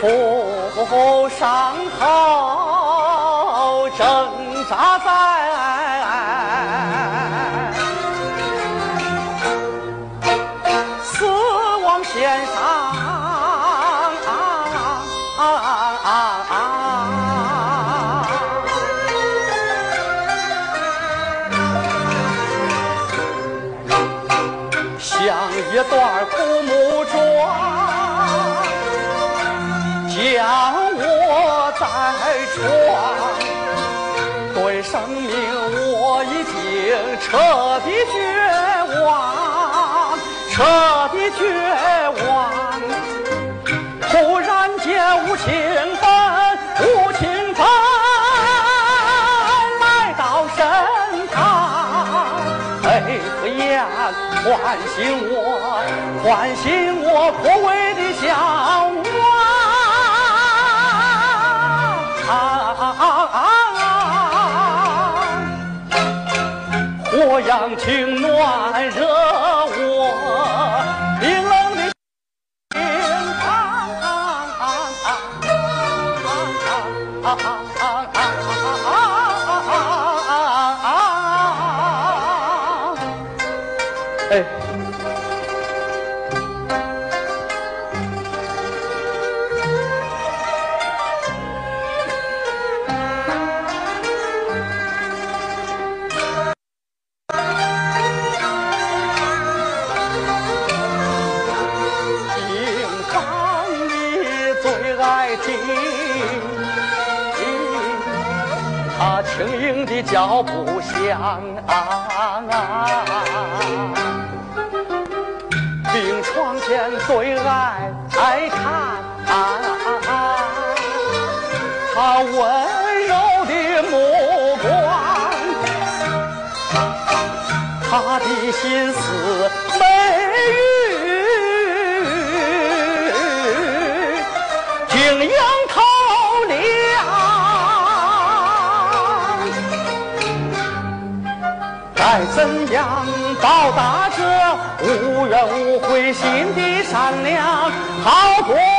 负伤后挣扎在死亡线上。像一段古木桩，将我在床。对生命我已经彻底绝望，彻底绝望。忽然间无情分，无情分来到身旁，泪和眼唤醒我，唤醒我枯萎的向这样情暖热我冰冷的心房。哎。他轻盈的脚步响啊，病床前最爱爱看，他温柔的目光，他的心思美玉，晶莹透该怎样报答这无怨无悔、心地善良、好过？